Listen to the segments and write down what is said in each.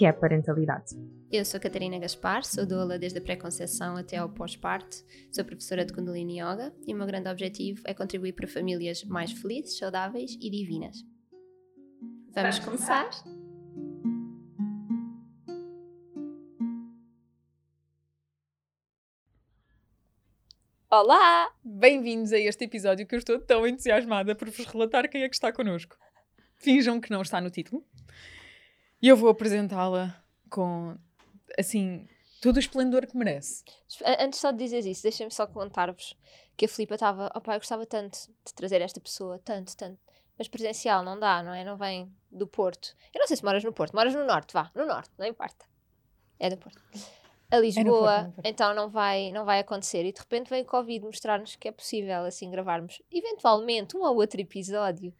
que é a parentalidade. Eu sou Catarina Gaspar, sou doula desde a pré-conceição até ao pós-parto, sou professora de Kundalini Yoga e o meu grande objetivo é contribuir para famílias mais felizes, saudáveis e divinas. Vamos começar? Olá! Bem-vindos a este episódio que eu estou tão entusiasmada por vos relatar quem é que está connosco. Finjam que não está no título. E eu vou apresentá-la com, assim, todo o esplendor que merece. Antes só de dizer isso, deixem-me só contar-vos que a Filipa estava, opá, eu gostava tanto de trazer esta pessoa, tanto, tanto. Mas presencial não dá, não é? Não vem do Porto. Eu não sei se moras no Porto, moras no Norte, vá, no Norte, não importa. É do Porto a Lisboa, é Porto, então não vai, não vai acontecer. E de repente vem o Covid mostrar-nos que é possível assim gravarmos eventualmente um ou outro episódio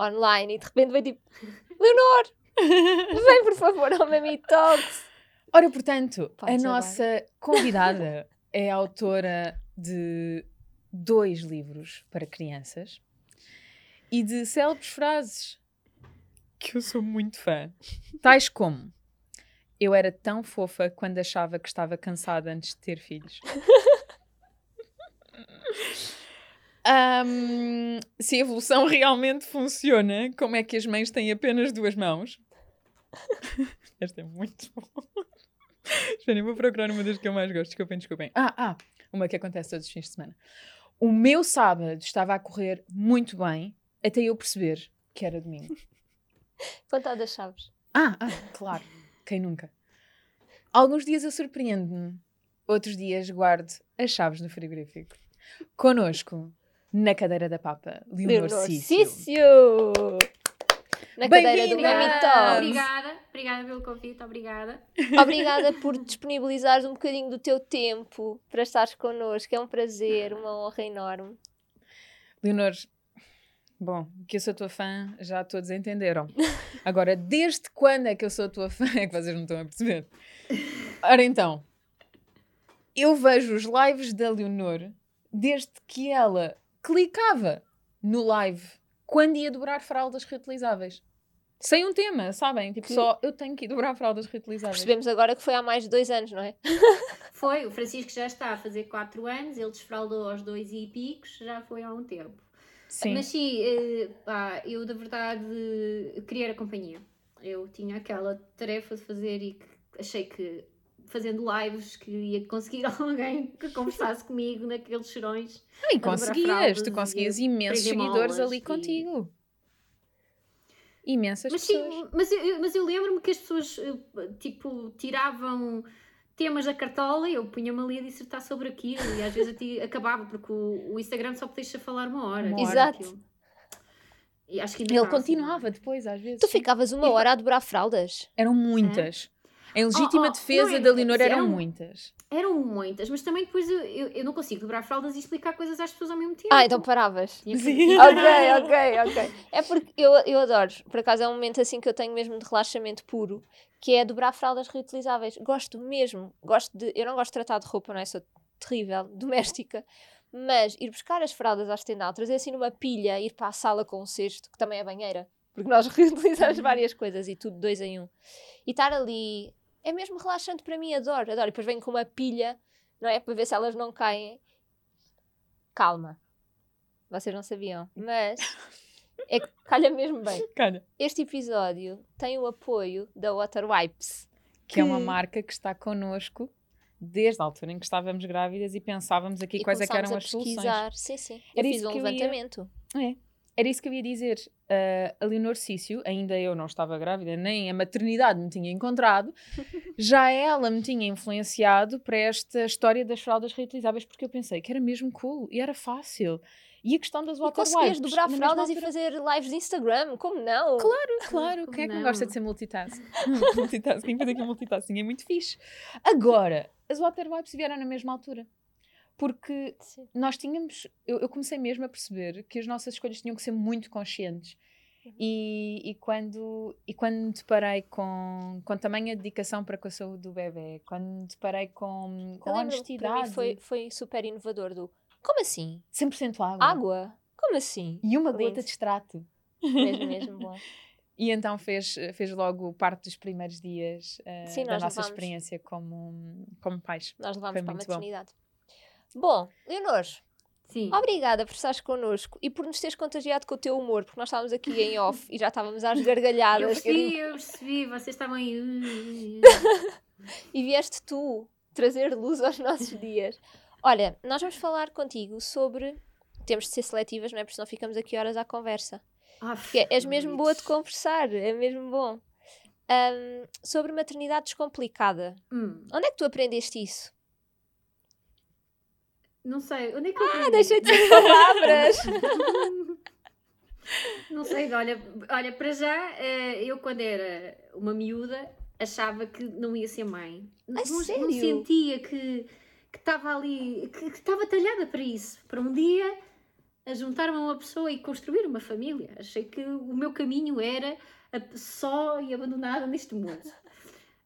online e de repente vem tipo Leonor, vem por favor ao Mami Talks. Ora, portanto, Pode a nossa bem. convidada é autora de dois livros para crianças e de célebres frases que eu sou muito fã, tais como eu era tão fofa quando achava que estava cansada antes de ter filhos. um, se a evolução realmente funciona, como é que as mães têm apenas duas mãos? Esta é muito bom. Esperem, vou procurar uma das que eu mais gosto. Desculpem, desculpem. Ah, ah, uma que acontece todos os fins de semana. O meu sábado estava a correr muito bem até eu perceber que era domingo. Conta das chaves. Ah, ah, claro. Quem nunca? Alguns dias eu surpreendo-me, outros dias guardo as chaves no frigorífico. Conosco, na cadeira da papa, Leonor Cício. Na cadeira do Mami Talks. Obrigada, obrigada pelo convite, obrigada. Obrigada por disponibilizares um bocadinho do teu tempo para estares connosco. É um prazer, uma honra enorme. Leonor, Bom, que eu sou tua fã, já todos entenderam. Agora, desde quando é que eu sou tua fã? É que vocês não estão a perceber. Ora então, eu vejo os lives da Leonor desde que ela clicava no live quando ia dobrar fraldas reutilizáveis. Sem um tema, sabem? Tipo, que... só eu tenho que ir dobrar fraldas reutilizáveis. Percebemos agora que foi há mais de dois anos, não é? foi, o Francisco já está a fazer quatro anos, ele desfraldou aos dois e picos, já foi há um tempo. Sim. Mas sim, uh, pá, eu da verdade queria a companhia. Eu tinha aquela tarefa de fazer e achei que fazendo lives que ia conseguir alguém que conversasse comigo naqueles cheirões. E conseguias, tu conseguias imensos seguidores ali e... contigo. Imensas mas, pessoas. Sim, mas eu, mas eu lembro-me que as pessoas eh, tipo tiravam temas da cartola e eu punha-me ali a dissertar sobre aquilo e às vezes eu acabava porque o, o, Instagram só te deixa falar uma hora. Uma Exato. E acho que Ele continuava assim. depois, às vezes. Tu ficavas uma hora a dobrar fraldas? Eram muitas. É? Em legítima oh, oh, defesa é, da Leonor eram, eram, muitas. Eram muitas, mas também depois eu, eu, eu, não consigo dobrar fraldas e explicar coisas às pessoas ao mesmo tempo. Ah, então paravas. Sim. ok, ok, ok. É porque eu, eu adoro, por acaso é um momento assim que eu tenho mesmo de relaxamento puro, que é dobrar fraldas reutilizáveis. Gosto mesmo, gosto de. Eu não gosto de tratar de roupa, não é? Sou terrível, doméstica. Mas ir buscar as fraldas à estendal, trazer assim numa pilha, ir para a sala com um cesto, que também é banheira, porque nós reutilizamos uhum. várias coisas e tudo dois em um. E estar ali é mesmo relaxante para mim, adoro, adoro. E depois venho com uma pilha, não é? Para ver se elas não caem. Calma. Vocês não sabiam, mas é que calha mesmo bem. Calha. Este episódio tem o apoio da Water Wipes. Que, que é uma marca que está connosco desde a altura em que estávamos grávidas e pensávamos aqui e quais é eram as soluções. Sim, sim. Eu Era fiz um levantamento. Ia... É. Era isso que eu ia dizer. Uh, a Leonor Cício, ainda eu não estava grávida, nem a maternidade me tinha encontrado, já ela me tinha influenciado para esta história das fraldas reutilizáveis, porque eu pensei que era mesmo cool e era fácil. E a questão das water e wipes. dobrar fraldas e fazer lives de Instagram, como não? Claro, claro. Quem é que não gosta de ser multitasking? multitasking, fazer aqui multitasking é muito fixe. Agora, as water wipes vieram na mesma altura. Porque Sim. nós tínhamos. Eu, eu, comecei mesmo a perceber que as nossas escolhas tinham que ser muito conscientes. Uhum. E, e, quando, e quando me deparei com, com tamanha dedicação para com a saúde do bebê, quando me deparei com, com honestidade. foi, foi super inovador do. Como assim? 100% água. Água? Como assim? E uma Lindo. gota de extrato. Mesmo, mesmo bom. E então fez, fez logo parte dos primeiros dias uh, Sim, da nossa experiência como, como pais. Nós levámos para a maternidade. Bom, bom Leonor, Sim. Obrigada por estares connosco e por nos teres contagiado com o teu humor, porque nós estávamos aqui em off e já estávamos às gargalhadas. Eu percebi, eu percebi, vocês estavam aí. e vieste tu trazer luz aos nossos dias. Olha, nós vamos falar contigo sobre. Temos de ser seletivas, não é? Porque senão ficamos aqui horas à conversa. Ah, Porque és mesmo boa de conversar, é mesmo bom. Um, sobre maternidade descomplicada. Hum. Onde é que tu aprendeste isso? Não sei, onde é que eu Ah, deixei de ter palavras! não sei, olha, olha, para já, eh, eu quando era uma miúda achava que não ia ser mãe. Não, não sentia que estava ali, que estava talhada para isso. Para um dia a juntar-me a uma pessoa e construir uma família. Achei que o meu caminho era só e abandonada neste mundo.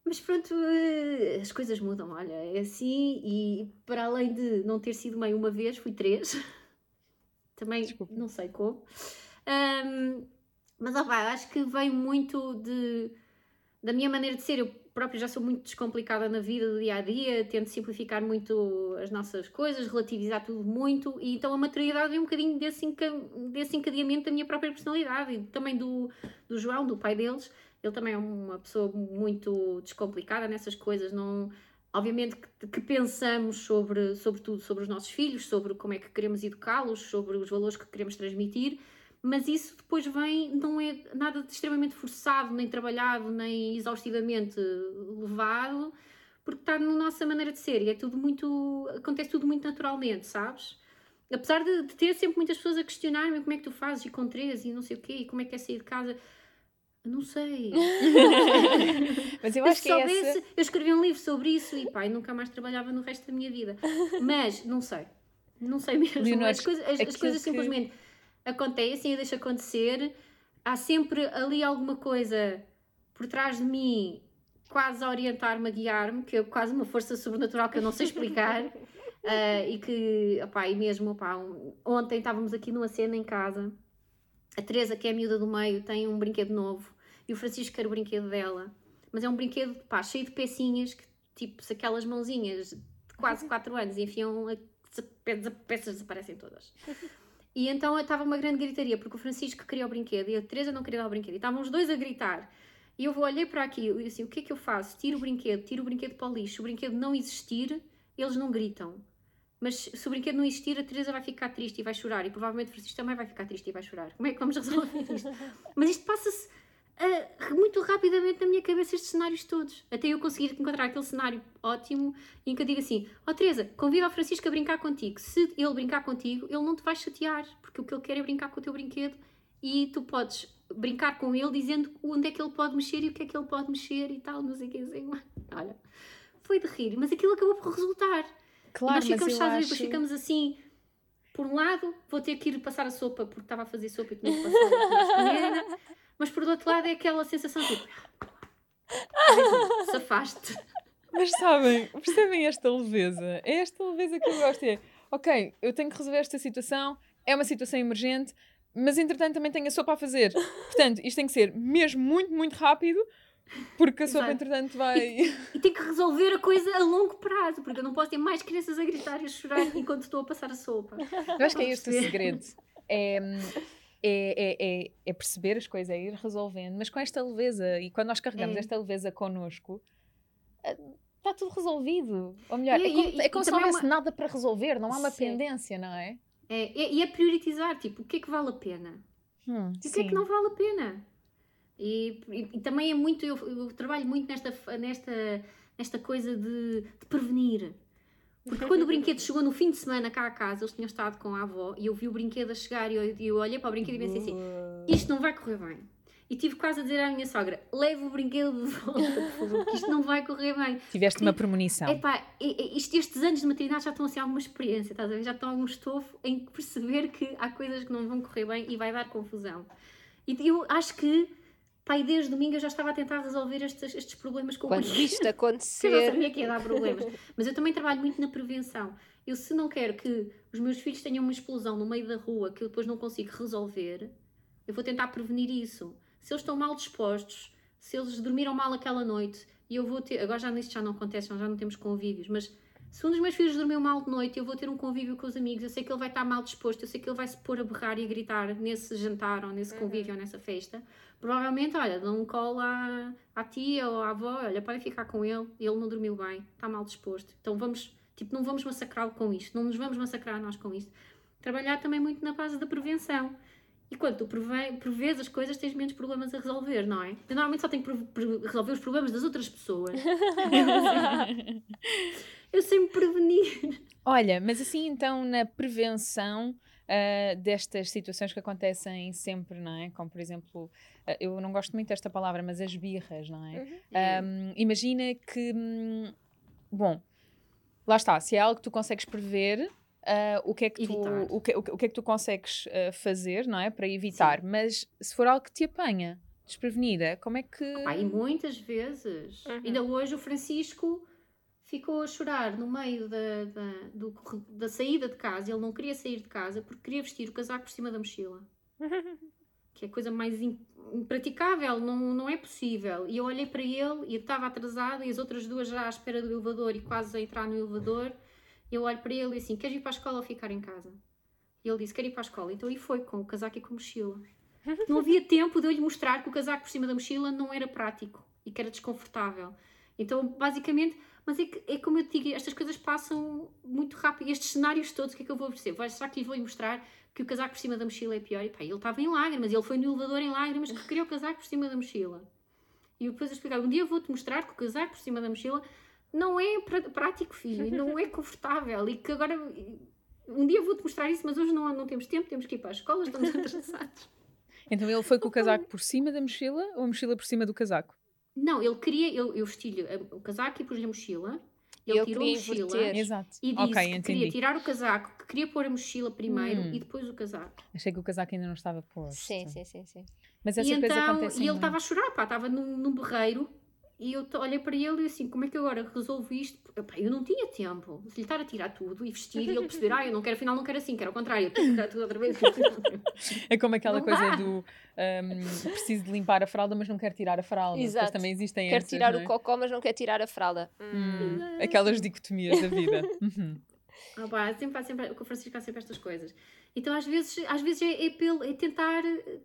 Mas pronto, eh, as coisas mudam, olha, é assim, e para além de não ter sido mãe uma vez, fui três. Também Desculpa. não sei como. Um, mas opa, acho que vem muito de, da minha maneira de ser. Eu própria já sou muito descomplicada na vida do dia a dia, tento simplificar muito as nossas coisas, relativizar tudo muito, e então a maturidade vem um bocadinho desse, enca desse encadeamento da minha própria personalidade e também do, do João, do pai deles. Ele também é uma pessoa muito descomplicada nessas coisas, não. Obviamente que, que pensamos sobre, sobre tudo, sobre os nossos filhos, sobre como é que queremos educá-los, sobre os valores que queremos transmitir, mas isso depois vem, não é nada de extremamente forçado, nem trabalhado, nem exaustivamente levado, porque está na nossa maneira de ser e é tudo muito. acontece tudo muito naturalmente, sabes? Apesar de, de ter sempre muitas pessoas a questionar-me como é que tu fazes e com 13 e não sei o quê, e como é que é sair de casa. Não sei. Mas eu acho que é soubesse, essa... eu escrevi um livro sobre isso e pá, nunca mais trabalhava no resto da minha vida. Mas não sei. Não sei mesmo. Leonor, as, coisas, as, as coisas simplesmente acontecem e deixa acontecer. Há sempre ali alguma coisa por trás de mim, quase a orientar-me, a guiar-me, que é quase uma força sobrenatural que eu não sei explicar. uh, e que, opá, e mesmo, opá, um, ontem estávamos aqui numa cena em casa. A Teresa, que é a miúda do meio, tem um brinquedo novo e o Francisco quer o brinquedo dela. Mas é um brinquedo, pá, cheio de pecinhas que, tipo, se aquelas mãozinhas de quase 4 anos enfiam, as peças desaparecem todas. E então estava uma grande gritaria, porque o Francisco queria o brinquedo e a Teresa não queria dar o brinquedo. E estavam os dois a gritar. E eu olhei para aquilo e assim, o que é que eu faço? Tiro o brinquedo, tiro o brinquedo para o lixo. Se o brinquedo não existir, eles não gritam. Mas se o brinquedo não existir, a Teresa vai ficar triste e vai chorar. E provavelmente o Francisco também vai ficar triste e vai chorar. Como é que vamos resolver isto? Mas isto passa-se uh, muito rapidamente na minha cabeça estes cenários todos. Até eu conseguir encontrar aquele cenário ótimo em que eu digo assim: Ó oh, Teresa, convida o Francisco a brincar contigo. Se ele brincar contigo, ele não te vai chatear, porque o que ele quer é brincar com o teu brinquedo e tu podes brincar com ele dizendo onde é que ele pode mexer e o que é que ele pode mexer e tal, não sei o que assim. Olha, foi de rir, mas aquilo acabou por resultar. Claro, e nós ficamos, mas acho... depois ficamos assim. Por um lado, vou ter que ir passar a sopa porque estava a fazer sopa e tinha que passar a mas por outro lado é aquela sensação tipo. Safaste. Mas sabem, percebem esta leveza? É esta leveza que eu gosto. É, ok, eu tenho que resolver esta situação, é uma situação emergente, mas entretanto também tenho a sopa a fazer. Portanto, isto tem que ser mesmo muito, muito rápido, porque a sopa entretanto vai. E, e tem que resolver a coisa a longo prazo, porque eu não posso ter mais crianças a gritar e a chorar enquanto estou a passar a sopa. Eu acho que é este o segredo. É, é, é, é, é, perceber as coisas, é ir resolvendo, mas com esta leveza. E quando nós carregamos é. esta leveza connosco, está tudo resolvido. Ou melhor, é, como, é como se não houvesse uma... nada para resolver, não há uma sim. pendência, não é? É, e é priorizar, tipo, o que é que vale a pena? Hum, e o que é que não vale a pena? E, e, e também é muito, eu, eu, trabalho muito nesta, nesta, nesta coisa de, de prevenir. Porque quando o brinquedo chegou no fim de semana cá a casa, eles tinham estado com a avó e eu vi o brinquedo a chegar e eu, eu olhei para o brinquedo e pensei assim: isto não vai correr bem. e tive quase a dizer à minha sogra: leve o brinquedo de volta, por favor, porque isto não vai correr bem. Tiveste uma premonição. Epá, isto, estes anos de maternidade já estão assim alguma experiência, estás a ver? Já estão algum estofo em perceber que há coisas que não vão correr bem e vai dar confusão. E eu acho que, pai, desde domingo eu já estava a tentar resolver estes, estes problemas com Quando o isto acontecer. eu não sabia que ia dar problemas. Mas eu também trabalho muito na prevenção. Eu, se não quero que os meus filhos tenham uma explosão no meio da rua que eu depois não consigo resolver, eu vou tentar prevenir isso se eles estão mal dispostos, se eles dormiram mal aquela noite, e eu vou ter. Agora já nisso já não acontece, já não temos convívios, mas se um dos meus filhos dormiu mal de noite, eu vou ter um convívio com os amigos, eu sei que ele vai estar mal disposto, eu sei que ele vai se pôr a berrar e a gritar nesse jantar ou nesse convívio uhum. ou nessa festa. Provavelmente, olha, dá um colo à, à tia ou à avó, olha, podem ficar com ele, ele não dormiu bem, está mal disposto. Então vamos, tipo, não vamos massacrá-lo com isto, não nos vamos massacrar nós com isto. Trabalhar também muito na base da prevenção. E quando tu prevê, prevês as coisas, tens menos problemas a resolver, não é? Eu normalmente só tenho que resolver os problemas das outras pessoas. eu sei me prevenir. Olha, mas assim então na prevenção uh, destas situações que acontecem sempre, não é? Como por exemplo, uh, eu não gosto muito desta palavra, mas as birras, não é? Uhum. Um, imagina que, hum, bom, lá está, se é algo que tu consegues prever, uh, o, que é que tu, o, que, o, que, o que é que tu consegues uh, fazer, não é? Para evitar. Sim. Mas se for algo que te apanha desprevenida, como é que. Ah, e muitas vezes. Uhum. Ainda hoje o Francisco ficou a chorar no meio da, da, do, da saída de casa. Ele não queria sair de casa porque queria vestir o casaco por cima da mochila. que é a coisa mais impraticável, não, não é possível. E eu olhei para ele e estava atrasada e as outras duas já à espera do elevador e quase a entrar no elevador. Eu olho para ele e assim: Queres ir para a escola ou ficar em casa? E ele disse: Quero ir para a escola. Então ele foi com o casaco e com a mochila. Não havia tempo de eu lhe mostrar que o casaco por cima da mochila não era prático e que era desconfortável. Então, basicamente, mas é, que, é como eu te digo, estas coisas passam muito rápido. Estes cenários todos, o que é que eu vou oferecer? Vai, será que lhe vou mostrar que o casaco por cima da mochila é pior? E pá, ele estava em lágrimas, ele foi no elevador em lágrimas que queria o casaco por cima da mochila. E depois eu explicar: um dia eu vou-te mostrar que o casaco por cima da mochila não é prático, filho, não é confortável e que agora um dia vou-te mostrar isso, mas hoje não, não temos tempo, temos que ir para a escola, estamos atrasados. Então ele foi com o casaco por cima da mochila ou a mochila por cima do casaco? Não, ele queria, eu, eu vesti-lhe o casaco e pus-lhe a mochila. Ele tirou a mochila Exato. e disse okay, que queria tirar o casaco, que queria pôr a mochila primeiro hum. e depois o casaco. Achei que o casaco ainda não estava posto. Sim, sim, sim, sim. Mas essa e coisa então, acontece. E ele estava a chorar, pá, estava num, num berreiro e eu olhei para ele e assim, como é que eu agora resolvo isto? Epá, eu não tinha tempo de lhe estar a tirar tudo e vestir e ele perceber, ah, eu não quero, afinal não quero assim, quero ao contrário, quero tirar tudo outra vez. é como aquela não coisa dá. do um, preciso de limpar a fralda, mas não quero tirar a fralda. Exato. também existem Quero essas, tirar é? o cocó, mas não quero tirar a fralda. Hum, aquelas dicotomias da vida. Uhum. Ah, pá, sempre, sempre, com o Francisco há sempre estas coisas. Então às vezes, às vezes é, é, pelo, é tentar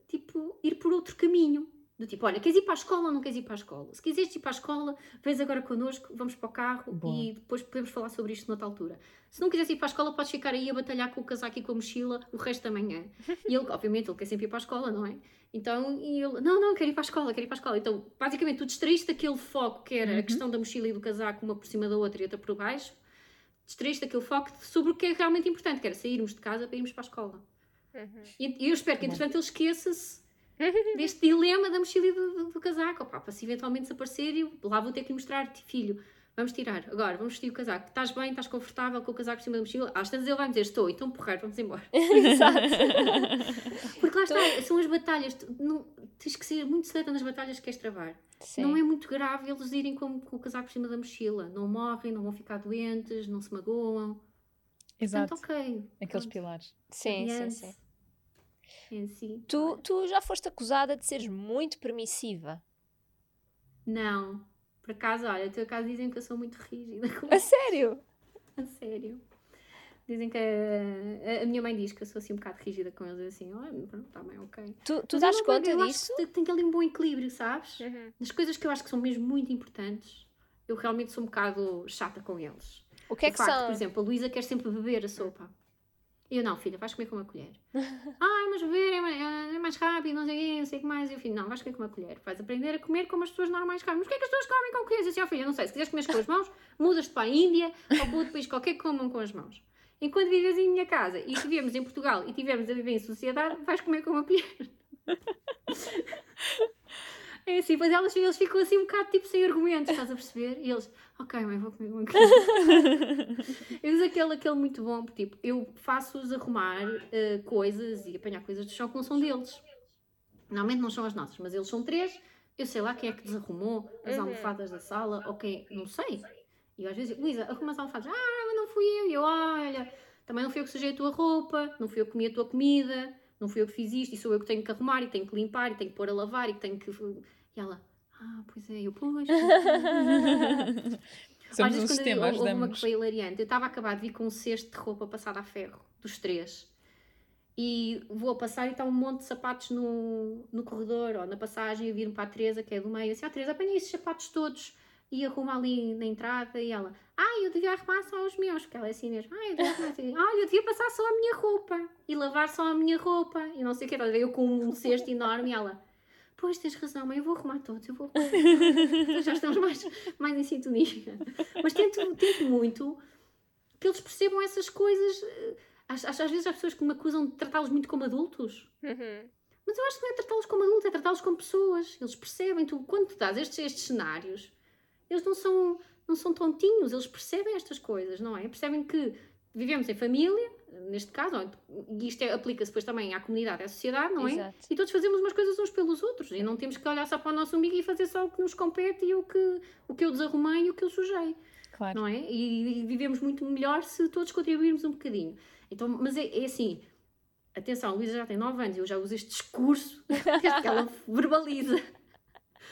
tipo, ir por outro caminho. Do tipo, olha, queres ir para a escola ou não queres ir para a escola? Se quiseres ir para a escola, vens agora connosco, vamos para o carro Bom. e depois podemos falar sobre isto noutra altura. Se não quiseres ir para a escola, podes ficar aí a batalhar com o casaco e com a mochila o resto da manhã. E ele, obviamente, ele quer sempre ir para a escola, não é? Então, e ele, não, não, quero ir para a escola, quero ir para a escola. Então, basicamente, tu distraíste daquele foco que era uhum. a questão da mochila e do casaco, uma por cima da outra e outra por baixo, distraíste daquele foco sobre o que é realmente importante, que era sairmos de casa para irmos para a escola. Uhum. E, e eu espero que, entretanto, ele esqueça-se deste dilema da mochila e do, do, do casaco. Opa, para se eventualmente desaparecer, eu lá vou ter que lhe mostrar, filho, vamos tirar, agora, vamos vestir o casaco. Estás bem, estás confortável com o casaco por cima da mochila? Às tantas ele vai me dizer, estou, então porreiro, vamos embora. Exato. Porque lá está, são as batalhas, não, tens que ser muito certa nas batalhas que queres travar. Sim. Não é muito grave eles irem com, com o casaco por cima da mochila. Não morrem, não vão ficar doentes, não se magoam. Exato. Portanto, ok. Aqueles pilares. Sim, sim, sim em si. Tu, tu já foste acusada de seres muito permissiva? Não. Por acaso, olha, teu caso dizem que eu sou muito rígida. A sério? A sério. Dizem que a, a, minha mãe diz que eu sou assim um bocado rígida com eles, assim, olha, pronto, tá bem, ok. Tu, tu dás conta eu disso? Acho que tem ali um bom equilíbrio, sabes? Uhum. Nas coisas que eu acho que são mesmo muito importantes, eu realmente sou um bocado chata com eles. O que é o que facto, são? Por exemplo, a Luísa quer sempre beber a sopa. E eu, não, filha, vais comer com uma colher. ah, mas beber é mais, é mais rápido, não sei o não sei o que mais. E eu, filho, não, vais comer com uma colher. Vais aprender a comer como as pessoas normais comem. Mas porquê é que as pessoas comem com colheres? Eu disse, oh, filha, não sei, se quiseres comer com as mãos, mudas-te para a Índia ou para outro país qualquer que comam com as mãos. Enquanto vives em minha casa e vivemos em Portugal e estivermos a viver em sociedade, vais comer com uma colher. É assim, pois elas, eles ficam assim um bocado tipo sem argumentos, estás a perceber? E eles, ok, mãe, vou comer uma Eu uso aquele, aquele muito bom, tipo, eu faço-os arrumar uh, coisas e apanhar coisas do chão que não são deles. Normalmente não são as nossas, mas eles são três. Eu sei lá quem é que desarrumou as uhum. almofadas da sala, ou quem, não sei. E às vezes, Luísa, arruma as almofadas. Ah, mas não fui eu. E eu, olha, também não fui eu que sujei a tua roupa, não fui eu que comi a tua comida não fui eu que fiz isto, e sou eu que tenho que arrumar, e tenho que limpar, e tenho que pôr a lavar, e tenho que. E ela, ah, pois é, eu, pois. Somos um sistema, eu, houve uma que foi hilariante. Eu estava a acabar de vir com um cesto de roupa passada a ferro, dos três. E vou a passar e está um monte de sapatos no, no corredor, ou na passagem, eu viro para a Teresa, que é do meio, assim, ah, Teresa, apanhei esses sapatos todos e arruma ali na entrada e ela, ah, eu devia arrumar só os meus, porque ela é assim mesmo, ah, eu devia arrumar ah, eu devia passar só a minha roupa e lavar só a minha roupa e não sei o que, eu com um cesto enorme e ela, pois tens razão, mãe, eu vou arrumar todos, eu vou arrumar já estamos mais, mais em sintonia. Mas tento, tento muito que eles percebam essas coisas. Às, às vezes há pessoas que me acusam de tratá-los muito como adultos. Uhum. Mas eu acho que não é tratá-los como adultos, é tratá-los como pessoas. Eles percebem, tu, quando tu dás estes, estes cenários, eles não são, não são tontinhos, eles percebem estas coisas, não é? Percebem que vivemos em família, neste caso, e isto é, aplica-se depois também à comunidade, à sociedade, não é? Exato. E todos fazemos umas coisas uns pelos outros, e não temos que olhar só para o nosso umbigo e fazer só o que nos compete e o que, o que eu desarrumei e o que eu sujei. Claro. Não é? E, e vivemos muito melhor se todos contribuirmos um bocadinho. Então, mas é, é assim, atenção, a Luísa já tem 9 anos e eu já uso este discurso que ela verbaliza.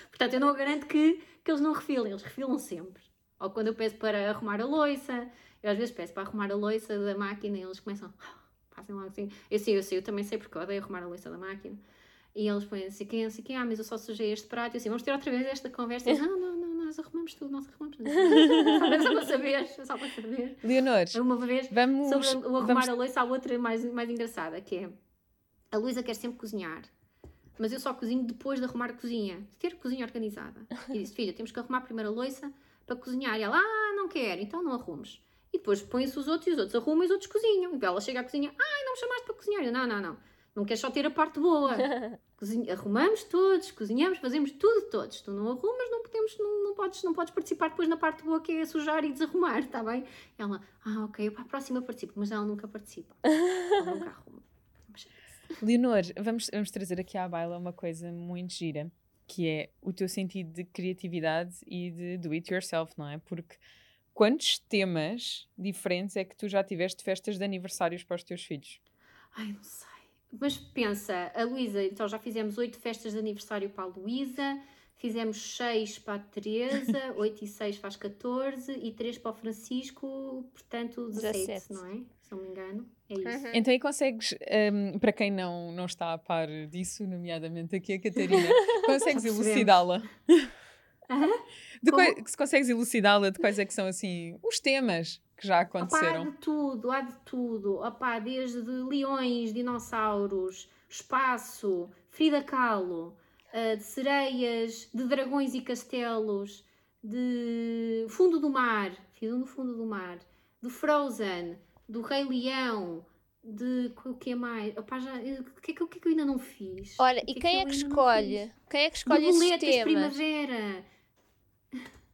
Portanto, eu não garanto que que eles não refilem, eles refilam sempre. Ou quando eu peço para arrumar a louça, eu às vezes peço para arrumar a louça da máquina e eles começam, fazem logo assim. Eu sei, eu sei, eu também sei porque eu odeio arrumar a louça da máquina. E eles põem assim, quem, assim, quem, ah, mas eu só sujei este prato. E assim, vamos ter outra vez esta conversa. E, não, não, não, nós arrumamos tudo, nós arrumamos tudo. só para saber, só para saber. Leonor, uma vez, vamos, sobre o arrumar vamos... a louça, há outra mais, mais engraçada, que é, a Luísa quer sempre cozinhar mas eu só cozinho depois de arrumar a cozinha, de ter a cozinha organizada. E disse, filha, temos que arrumar a primeira louça para cozinhar. E ela, ah, não quer, então não arrumes. E depois põem-se os outros e os outros arrumam e os outros cozinham. E ela chega à cozinha, ah, não me chamaste para cozinhar. Eu, não, não, não. Não queres só ter a parte boa. Cozinha, arrumamos todos, cozinhamos, fazemos tudo todos. Tu não arrumas, não podemos, não, não, podes, não podes participar depois na parte boa que é sujar e desarrumar, está bem? Ela, ah, ok, eu para a próxima participo, mas ela nunca participa. Ela nunca arruma. Leonor, vamos, vamos trazer aqui à baila uma coisa muito gira, que é o teu sentido de criatividade e de do it yourself, não é? Porque quantos temas diferentes é que tu já tiveste festas de aniversários para os teus filhos? Ai, não sei. Mas pensa, a Luísa, então já fizemos oito festas de aniversário para a Luísa, fizemos seis para a Teresa, oito e seis faz 14 e três para o Francisco, portanto 17, 17. não é? Se não me engano. É isso. Uhum. Então aí consegues, um, para quem não, não está a par disso, nomeadamente aqui a Catarina, consegues elucidá-la? De quais, se consegues elucidá-la de quais é que são assim os temas que já aconteceram? Opa, há de tudo, há de tudo. Opa, desde leões, dinossauros, espaço, Frida Kahlo, uh, de sereias, de dragões e castelos, de fundo do mar, fiz um no fundo do mar, do Frozen, do Rei Leão, de o que é mais? Opa, já, o, que é que, o que é que eu ainda não fiz? Olha, e quem é que escolhe? Quem é que escolhe esses temas? primavera.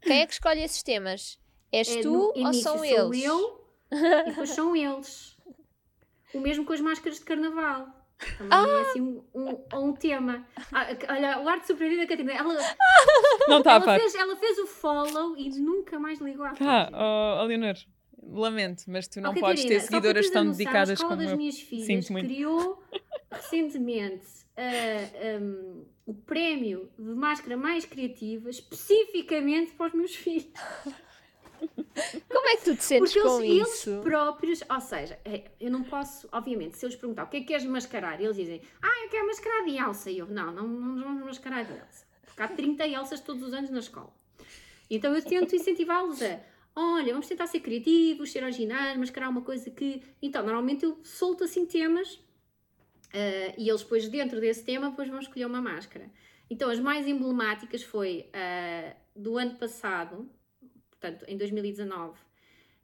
Quem é que escolhe esses temas? És é, tu ou são sou eles? eu e depois são eles. O mesmo com as máscaras de carnaval. Também é ah! é assim um, um, um tema. Ah, olha, o arte surpreendida da Catarina. Ela, não tá ela, fez, ela fez o follow e nunca mais ligou à Ah, oh, Leonor, Lamento, mas tu não oh, podes ter seguidoras tão dedicadas como das minhas filhas criou recentemente uh, um, o prémio de máscara mais criativa especificamente para os meus filhos. Como é que tu te sentes Porque com eles, isso? Eles próprios, ou seja, é, eu não posso, obviamente, se eles perguntar o que é que queres mascarar, eles dizem, ah, eu quero mascarar de Elsa. E eu, não, não, não nos vamos mascarar de Elsa. Porque há 30 Elsas todos os anos na escola. Então eu tento incentivá-los a olha, vamos tentar ser criativos, ser originais, mascarar uma coisa que. Então, normalmente eu solto assim temas uh, e eles depois, dentro desse tema, depois vão escolher uma máscara. Então, as mais emblemáticas foi uh, do ano passado, portanto, em 2019,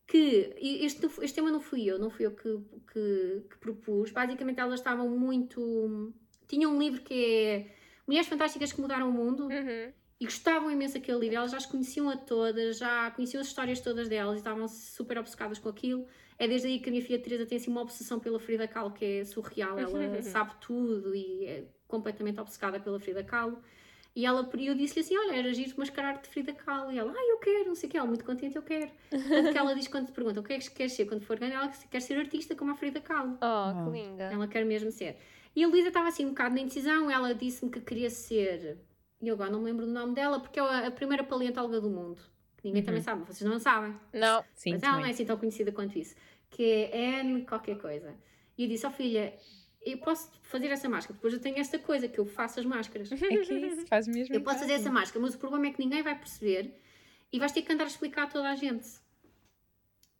que este, este tema não fui eu, não fui eu que, que, que propus. Basicamente, elas estavam muito. Tinham um livro que é Mulheres Fantásticas que Mudaram o Mundo. Uhum. E gostavam imenso daquele livro, elas já as conheciam a todas, já conheciam as histórias todas delas e estavam super obcecadas com aquilo. É desde aí que a minha filha Teresa tem assim uma obsessão pela Frida Kahlo, que é surreal. Ela sabe tudo e é completamente obcecada pela Frida Kahlo. E ela, eu disse-lhe assim: Olha, era giro mascarar de Frida Kahlo. E ela, ah, eu quero, não sei o que. Ela, muito contente, eu quero. Tanto que ela diz quando te perguntam o que é que queres ser quando for grande, ela quer ser artista como a Frida Kahlo. Oh, que linda. Ela quer mesmo ser. E a Luísa estava assim um bocado na indecisão. Ela disse-me que queria ser. E eu agora não me lembro do nome dela, porque é a primeira paleontóloga do mundo. Ninguém uhum. também sabe, vocês não sabem. Não, sim. Mas ela não é assim tão conhecida quanto isso. Que é N qualquer coisa. E eu disse, ó oh, filha, eu posso fazer essa máscara, depois eu tenho esta coisa que eu faço as máscaras. É que isso faz mesmo. Eu posso fazer essa máscara, mas o problema é que ninguém vai perceber e vais ter que andar a explicar a toda a gente.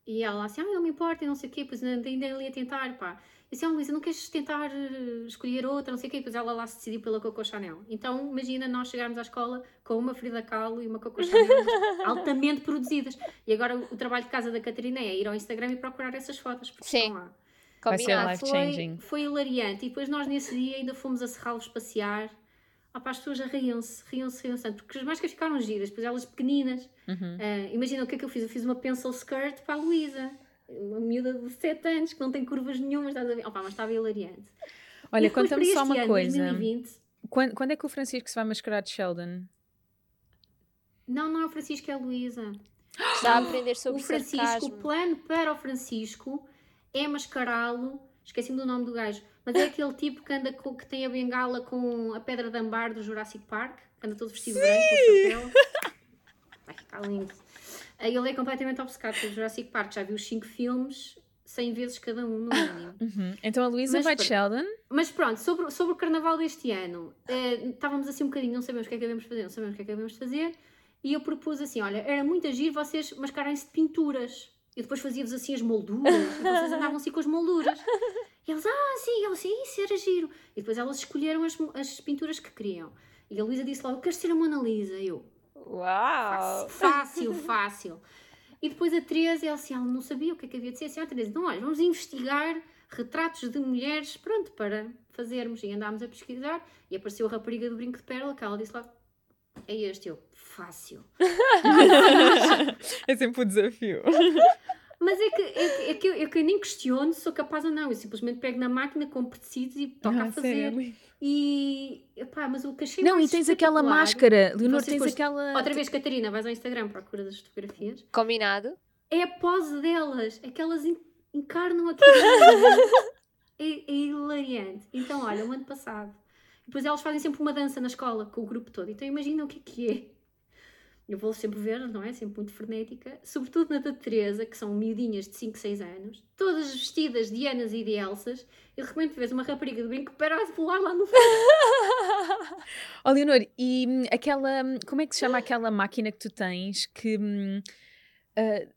E ela assim, ah, não me importa, e não sei o quê, pois ainda, ainda ia tentar, pá. Disse, ah, Luísa, não queres tentar eh, escolher outra, não sei o quê, pois ela lá se decidiu pela Coco Chanel. Então, imagina nós chegarmos à escola com uma Frida Kahlo e uma Coco Chanel altamente produzidas. E agora o, trabalho de casa da Catarina é ir ao Instagram e procurar essas fotos, porque Sim. estão lá. Vai ser life changing. Foi, foi hilariante. E depois nós nesse dia ainda fomos a Serralves passear. Ah, as pessoas riam-se, riam-se, riam-se tanto, porque as máscaras ficaram giras, depois elas pequeninas. Uhum. Uh, imagina o que é que eu fiz? Eu fiz uma pencil skirt para a Luísa, uma miúda de 7 anos que não tem curvas nenhumas, estás a ver? Opa, mas estava hilariante. Olha, conta-me só uma ano, coisa. 2020, quando, quando é que o Francisco se vai mascarar de Sheldon? Não, não é o Francisco, é a Luísa. Está a aprender sobre o Francisco. Sarcasmo. O plano para o Francisco é mascará-lo. Esqueci-me do nome do gajo, mas é aquele tipo que anda com, que tem a bengala com a pedra de ambar do Jurassic Park, que anda todo vestido Sim! branco com o chapéu. Vai ficar lindo. Ele é completamente obcecado pelo Jurassic Park, já viu os 5 filmes 100 vezes cada um, no mínimo. Uhum. Então a Luísa vai de Sheldon. Mas pronto, sobre, sobre o carnaval deste ano, uh, estávamos assim um bocadinho, não sabemos o que é que devemos fazer, não sabemos o que é que devemos fazer, e eu propus assim: olha, era muito agir vocês mascarem-se de pinturas. Eu depois fazia-vos assim as molduras, e vocês andavam assim com as molduras. E eles, ah, sim, elas, sim, isso era giro. E depois elas escolheram as, as pinturas que queriam. E a Luísa disse logo, queres ser a Mona Lisa? Eu, uau! Fácil, fácil. E depois a Teresa, ela assim, ela não sabia o que é que havia de ser. Assim, ah, Teresa, então olha, vamos investigar retratos de mulheres, pronto, para fazermos. E andámos a pesquisar e apareceu a rapariga do brinco de pérola, que ela disse logo, é este, eu, fácil. é sempre o um desafio. Mas é que, é, é, que eu, é que eu nem questiono se sou capaz ou não. Eu simplesmente pego na máquina, compro tecidos e toco ah, a fazer. Sério? E pá, mas o que achei Não, e tens aquela máscara, Leonor, tens aquela. Outra vez, Catarina, vais ao Instagram procura das fotografias. Combinado. É a pose delas, aquelas é encarnam aquilo. é, é hilariante. Então, olha, o ano passado. Depois elas fazem sempre uma dança na escola com o grupo todo. Então imagina o que é que é eu vou sempre ver, não é? Sempre muito frenética, sobretudo na da Teresa, que são miudinhas de 5, 6 anos, todas vestidas de Anas e de Elsas, e de repente vês uma rapariga de brinco para a pular lá no fundo. oh, Leonor, e hum, aquela, hum, como é que se chama aquela máquina que tu tens que. Uh,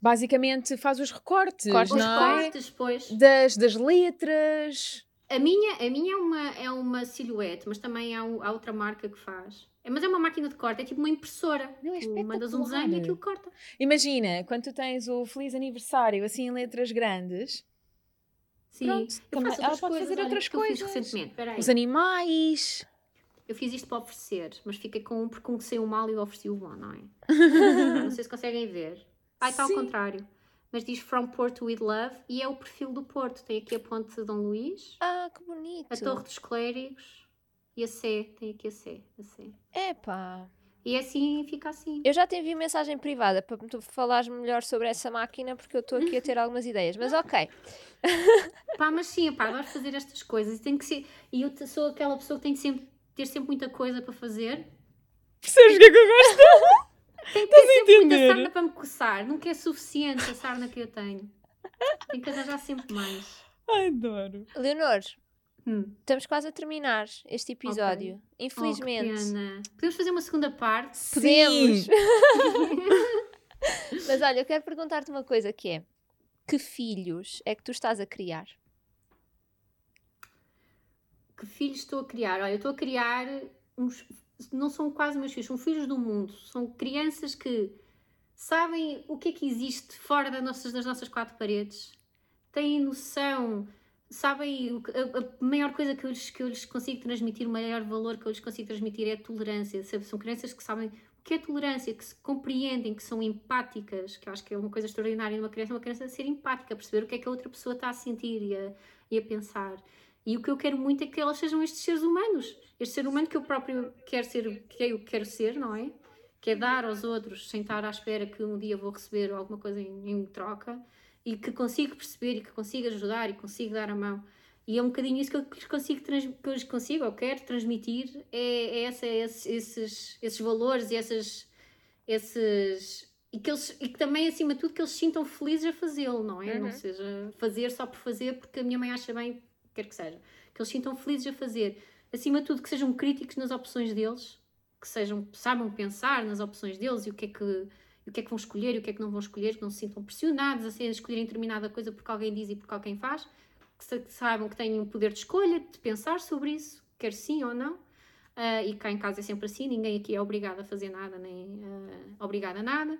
basicamente faz os recortes, Cortes, não os é? recortes, pois. Das, das letras. A minha, a minha é, uma, é uma silhuete, mas também há, há outra marca que faz. É, mas é uma máquina de corte, é tipo uma impressora. Não, é tu mandas um desenho e aquilo corta. Imagina, quando tu tens o feliz aniversário assim em letras grandes. Sim, pronto, também, ela pode coisas, fazer outras coisas. recentemente. Os animais. Eu fiz isto para oferecer, mas fiquei com um porque que saiu mal e ofereci o bom, não é? não sei se conseguem ver. Ah, está ao contrário. Mas diz From Porto with Love e é o perfil do Porto. Tem aqui a ponte de Dom Luís. Ah, que bonito. A Torre dos Clérigos e a C, tem aqui a C, a C. Epá. E assim fica assim. Eu já te enviei mensagem privada para tu falares melhor sobre essa máquina porque eu estou aqui a ter algumas ideias, mas ok. pá, mas sim, pá, vais fazer estas coisas e tem que ser. E eu sou aquela pessoa que tem que sempre, ter sempre muita coisa para fazer. Percebes o que é que eu gosto? Tem que ter sempre muita sarna para me coçar. Nunca é suficiente a sarna que eu tenho. Tem que arranjar sempre mais. Ai, adoro. Leonor, Hum. Estamos quase a terminar este episódio. Okay. Infelizmente. Oh, Podemos fazer uma segunda parte? Podemos! Mas olha, eu quero perguntar-te uma coisa que é: que filhos é que tu estás a criar? Que filhos estou a criar? Olha, eu estou a criar uns. Não são quase meus filhos, são filhos do mundo. São crianças que sabem o que é que existe fora das nossas, das nossas quatro paredes, têm noção sabem, a, a, maior coisa que eu, lhes, que eu lhes consigo transmitir, o maior valor que eu lhes consigo transmitir é a tolerância. São crianças que sabem o que é tolerância, que se compreendem, que são empáticas, que eu acho que é uma coisa extraordinária numa criança, uma criança ser empática, perceber o que é que a outra pessoa está a sentir e a, e a pensar. E o que eu quero muito é que elas sejam estes seres humanos, este ser humano que eu próprio quero ser, que eu quero ser, não é? Que é dar aos outros sem estar à espera que um dia vou receber alguma coisa em, em troca e que consigo perceber e que consigo ajudar e consigo dar a mão. E é um bocadinho isso que eu consigo, que eu lhes consigo, ou quero transmitir, é, é, essa, é esses, esses valores e essas, esses e que, eles, e que também, acima de tudo, que eles se sintam felizes a fazê-lo, não é? Uhum. Não seja fazer só por fazer porque a minha mãe acha bem, quer que seja. Que eles sintam felizes a fazer. Acima de tudo, que sejam críticos nas opções deles, que sejam, saibam pensar nas opções deles e o que é que o que é que vão escolher e o que é que não vão escolher, que não se sintam pressionados a escolherem determinada coisa porque alguém diz e porque alguém faz, que saibam que têm um poder de escolha, de pensar sobre isso, quer sim ou não. Uh, e cá em casa é sempre assim, ninguém aqui é obrigado a fazer nada, nem uh, obrigado a nada.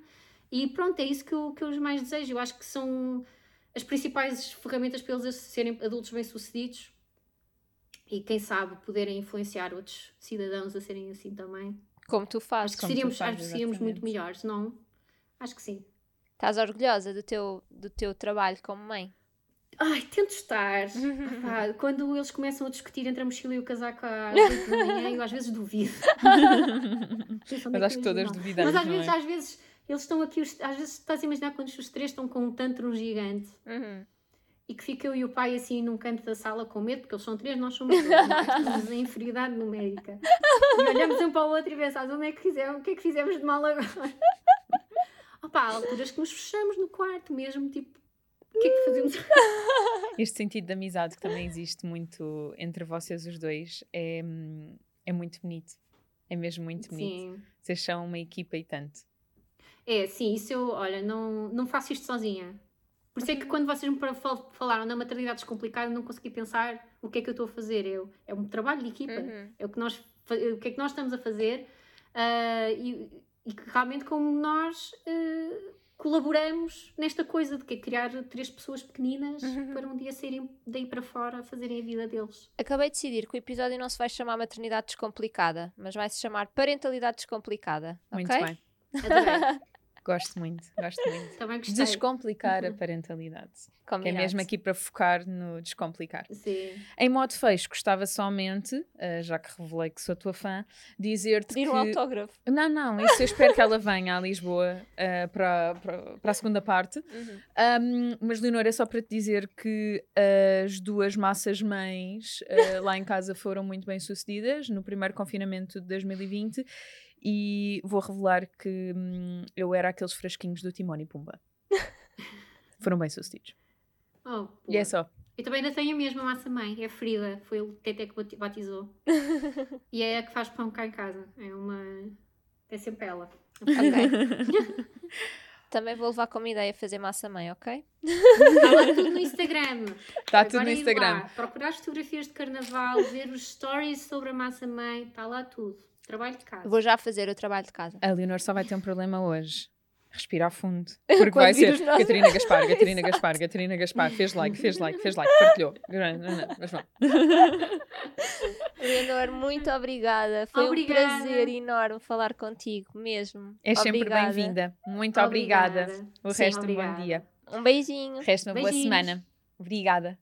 E pronto, é isso que eu, que eu mais desejo. Eu acho que são as principais ferramentas para eles serem adultos bem-sucedidos e, quem sabe, poderem influenciar outros cidadãos a serem assim também. Como tu fazes. Acho que seríamos, fazes, acho que seríamos muito melhores, não? Acho que sim. Estás orgulhosa do teu, do teu trabalho como mãe? Ai, tento estar. Ah, quando eles começam a discutir entre a mochila e o casaco às 8 da manhã, eu às vezes duvido. Mas acho que todas duvidamos. Mas às vezes, é? às vezes eles estão aqui, às vezes estás a imaginar quando os três estão com um tantrum gigante. Uhum. E que fica eu e o pai assim num canto da sala com medo, porque eles são três, nós somos dois, estamos em inferioridade numérica. E olhamos um para o outro e pensamos, onde é que fizemos, o que é que fizemos de mal agora? Opa, há alturas que nos fechamos no quarto mesmo, tipo, o que é que fazemos? Este sentido de amizade que também existe muito entre vocês os dois é, é muito bonito. É mesmo muito bonito. Sim. Vocês são uma equipa e tanto. É, sim, isso eu, olha, não, não faço isto sozinha. Por isso é que quando vocês me falaram na maternidade descomplicada, não consegui pensar o que é que eu estou a fazer. Eu, é um trabalho de equipa. Uhum. É o que, nós, o que é que nós estamos a fazer uh, e, e realmente como nós uh, colaboramos nesta coisa de que é criar três pessoas pequeninas uhum. para um dia saírem daí para fora fazerem a vida deles. Acabei de decidir que o episódio não se vai chamar maternidade descomplicada, mas vai se chamar parentalidade descomplicada. Muito okay? bem. Gosto muito, gosto muito. Também gostei. Descomplicar a parentalidade. Combinado. Que é mesmo aqui para focar no descomplicar. Sim. Em modo fecho, gostava somente, uh, já que revelei que sou tua fã, dizer-te que... um autógrafo. Não, não, isso eu espero que ela venha a Lisboa uh, para, para, para, a segunda parte. Uhum. Um, mas, Leonor, é só para te dizer que as duas massas mães uh, lá em casa foram muito bem sucedidas no primeiro confinamento de 2020 e vou revelar que hum, eu era aqueles frasquinhos do Timão e Pumba. Foram bem sucedidos. Oh, e é só. Eu também ainda tenho a mesma massa mãe, é a Frida, foi o Tete que batizou. e é a que faz pão cá em casa. É uma. É sempre ela. Ok. Também vou levar como ideia fazer massa mãe, ok? Está lá tudo no Instagram. Está tudo no Instagram. Lá, procurar as fotografias de carnaval, ver os stories sobre a massa mãe, está lá tudo. Trabalho de casa. Vou já fazer o trabalho de casa. A Leonor só vai ter um problema hoje. Respirar fundo. Porque vai ser nossos... Catarina Gaspar, Catarina Gaspar, Catarina Gaspar. Fez like, fez like, fez like, partilhou. Mas vamos. Leonor, muito obrigada. Foi obrigada. um prazer enorme falar contigo, mesmo. É sempre bem-vinda. Muito obrigada. obrigada. O Sim, resto, obrigada. um bom dia. Um beijinho. O resto, uma boa semana. Obrigada.